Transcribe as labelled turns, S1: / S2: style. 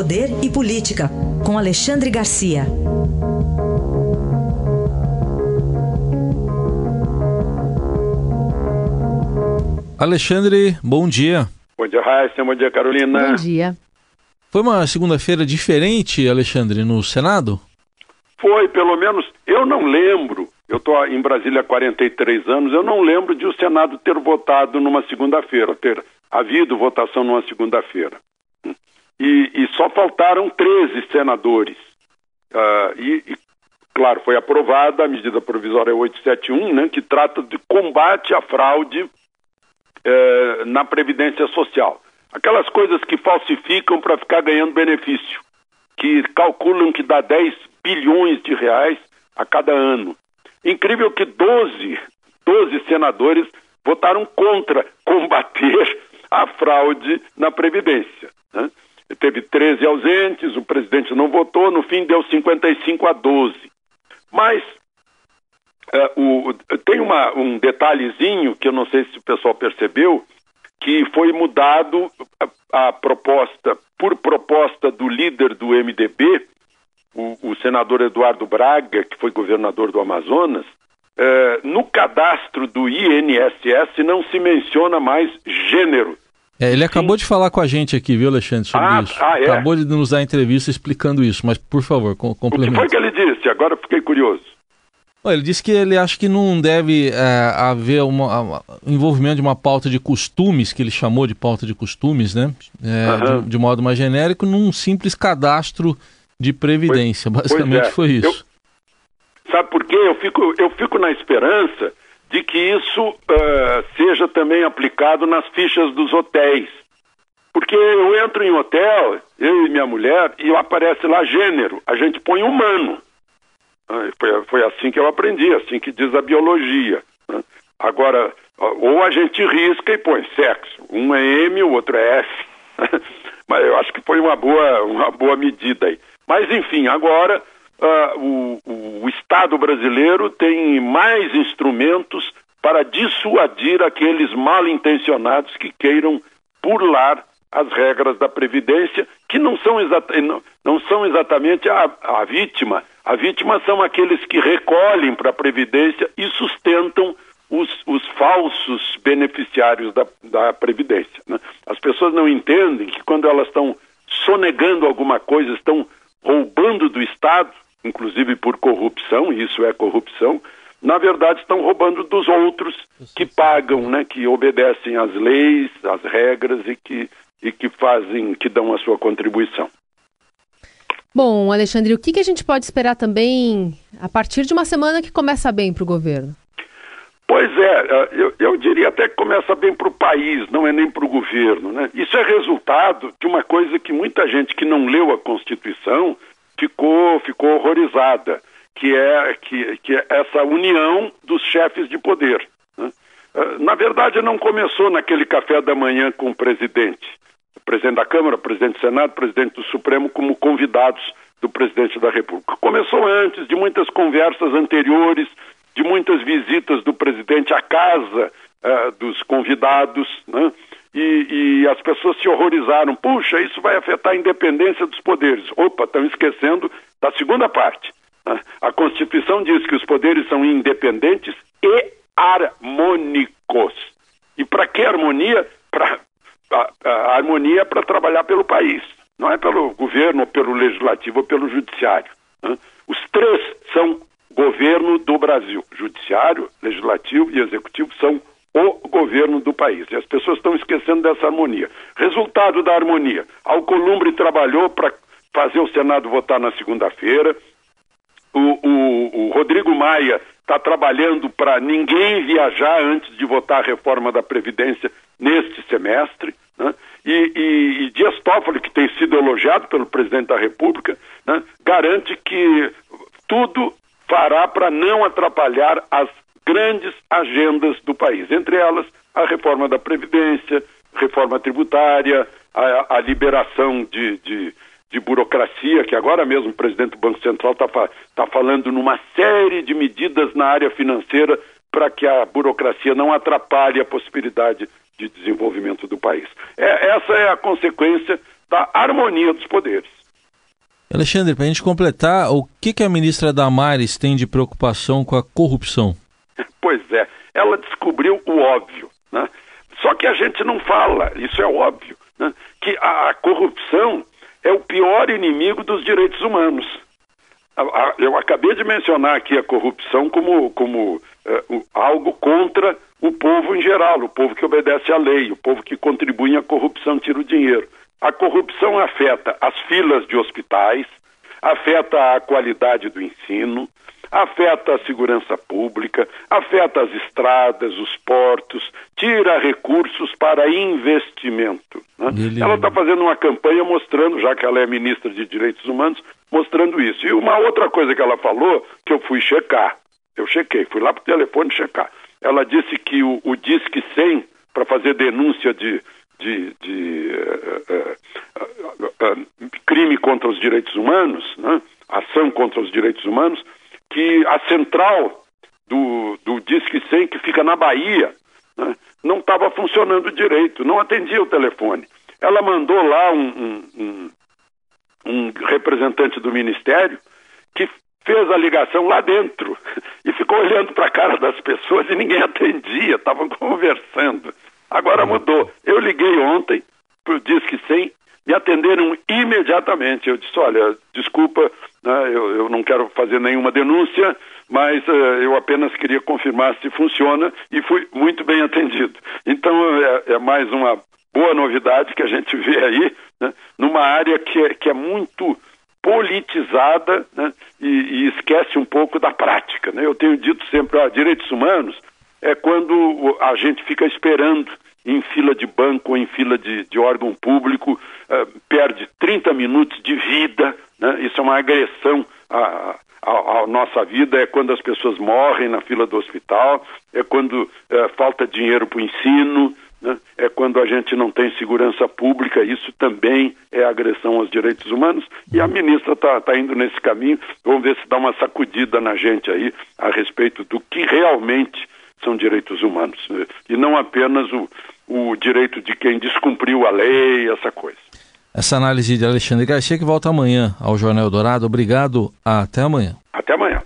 S1: Poder e Política, com Alexandre Garcia.
S2: Alexandre, bom dia.
S3: Bom dia, Raíssa. Bom dia, Carolina.
S4: Bom dia.
S2: Foi uma segunda-feira diferente, Alexandre, no Senado?
S3: Foi, pelo menos, eu não lembro, eu estou em Brasília há 43 anos, eu não lembro de o Senado ter votado numa segunda-feira, ter havido votação numa segunda-feira. E, e, só faltaram 13 senadores. Uh, e, e, claro, foi aprovada a medida provisória 871, né, que trata de combate à fraude uh, na Previdência Social. Aquelas coisas que falsificam para ficar ganhando benefício, que calculam que dá 10 bilhões de reais a cada ano. Incrível que 12, 12 senadores votaram contra combater a fraude na Previdência. Né? Teve 13 ausentes, o presidente não votou, no fim deu 55 a 12. Mas uh, o, tem uma, um detalhezinho que eu não sei se o pessoal percebeu, que foi mudado a, a proposta, por proposta do líder do MDB, o, o, senador Eduardo Braga, que foi governador do Amazonas, eh, no cadastro do INSS não se menciona mais gênero.
S2: É, ele acabou Sim. de falar com a gente aqui, viu, Alexandre, sobre ah, isso. Ah, é? Acabou de nos dar entrevista explicando isso, mas por favor, complemente.
S3: O que foi que ele disse? Agora fiquei curioso.
S2: Ele disse que ele acha que não deve é, haver um envolvimento de uma pauta de costumes, que ele chamou de pauta de costumes, né? É, uhum. de, de, modo mais genérico, num simples cadastro de previdência. Pois, Basicamente pois é. foi isso.
S3: Eu, sabe por quê? Eu fico, eu fico na esperança de que isso uh, seja também aplicado nas fichas dos hotéis. Porque eu entro em hotel, eu e minha mulher, e aparece lá gênero, a gente põe humano. Foi, foi assim que eu aprendi, assim que diz a biologia. Né? Agora, ou a gente risca e põe sexo. Um é M, o outro é F. Mas eu acho que foi uma boa, uma boa medida aí. Mas, enfim, agora uh, o, o Estado brasileiro tem mais instrumentos para dissuadir aqueles mal intencionados que queiram burlar as regras da Previdência, que não são, não, não são exatamente a, a vítima. A vítima são aqueles que recolhem para a Previdência e sustentam os, os falsos beneficiários da, da Previdência. Né? As pessoas não entendem que quando elas estão sonegando alguma coisa, estão roubando do Estado, inclusive por corrupção, e isso é corrupção, na verdade estão roubando dos outros que pagam, né, que obedecem às leis, às regras e que, e que fazem, que dão a sua contribuição.
S4: Bom, Alexandre, o que, que a gente pode esperar também a partir de uma semana que começa bem para o governo?
S3: Pois é, eu, eu, diria até que começa bem para o país, não é nem para o governo. Né? Isso é resultado de uma coisa que muita gente que não leu a Constituição ficou, ficou horrorizada, que é, que, que é essa união dos chefes de poder. Né? Ah, na verdade, não começou naquele café da manhã com o presidente. O presidente da Câmara, o presidente do Senado, o presidente do Supremo como convidados do presidente da República. Começou antes de muitas conversas anteriores, de muitas visitas do presidente à casa uh, dos convidados, né? E, e, as pessoas se horrorizaram. Puxa, isso vai afetar a independência dos poderes. Opa, estão esquecendo da segunda parte. Né? A Constituição diz que os poderes são independentes e harmônicos. E para que harmonia? Para a, a harmonia para trabalhar pelo país, não é pelo governo, ou pelo legislativo ou pelo judiciário. Né? Os três são governo do Brasil. Judiciário, legislativo e executivo são o governo do país. E as pessoas estão esquecendo dessa harmonia. Resultado da harmonia: Alcolumbre trabalhou para fazer o Senado votar na segunda-feira. O, o, o, Rodrigo Maia está trabalhando para ninguém viajar antes de votar a reforma da Previdência neste semestre. Né? E, e, e Dias Toffoli, que tem sido elogiado pelo presidente da República, né? garante que tudo fará para não atrapalhar as grandes agendas do país, entre elas a reforma da Previdência, reforma tributária, a, a liberação de, de, de, burocracia, que agora mesmo o presidente do Banco Central está tá falando numa série de medidas na área financeira para que a burocracia não atrapalhe a possibilidade de desenvolvimento do país. É, essa é a consequência da harmonia dos poderes.
S2: Alexandre, para a gente completar, o que, que a ministra Damares tem de preocupação com a corrupção?
S3: Ela descobriu o óbvio, né? Só que a gente não fala, isso é óbvio, né? que a, a corrupção é o pior inimigo dos direitos humanos. Eu acabei de mencionar aqui a corrupção como, como é, algo contra o povo em geral, o povo que obedece à lei, o povo que contribui à corrupção, tira o dinheiro. A corrupção afeta as filas de hospitais, afeta a qualidade do ensino, afeta a segurança pública, afeta as estradas, os portos, tira recursos para investimento. Né? Ela está fazendo uma campanha mostrando, já que ela é ministra de Direitos Humanos, mostrando isso. E uma outra coisa que ela falou, que eu fui checar, eu chequei, fui lá para o telefone checar. Ela disse que o, o Disque 100, para fazer denúncia de, de, de uh, uh, uh, crime contra os direitos humanos, né? ação contra os direitos humanos, que a central do, do Disque 100, que fica na Bahia, né? não estava funcionando direito, não atendia o telefone. Ela mandou lá um, um, um, um representante do Ministério que fez a ligação lá dentro e ficou olhando para a cara das pessoas e ninguém atendia, estavam conversando. Agora mudou. Eu liguei ontem para o Disque 100, me atenderam imediatamente. Eu disse: Olha, desculpa, né, eu, eu, não quero fazer nenhuma denúncia, mas uh, eu apenas queria confirmar se funciona e fui muito bem atendido. Então é, é mais uma boa novidade que a gente vê aí, né, numa área que é, que é muito politizada né, e, e, esquece um pouco da prática. Né? Eu tenho dito sempre, ó, direitos humanos é quando a gente fica esperando em fila de banco ou em fila de, de órgão público, uh, perde 30 minutos de vida, né? isso é uma agressão à, à, à, nossa vida, é quando as pessoas morrem na fila do hospital, é quando uh, falta dinheiro para o ensino, né? é quando a gente não tem segurança pública, isso também é agressão aos direitos humanos, e a ministra está tá indo nesse caminho, vamos ver se dá uma sacudida na gente aí a respeito do que realmente são direitos humanos, né? e não apenas o, o direito de quem descumpriu a lei, essa coisa.
S2: Essa análise de Alexandre Garcia que volta amanhã ao Jornal Dourado. Obrigado, até amanhã.
S3: Até amanhã.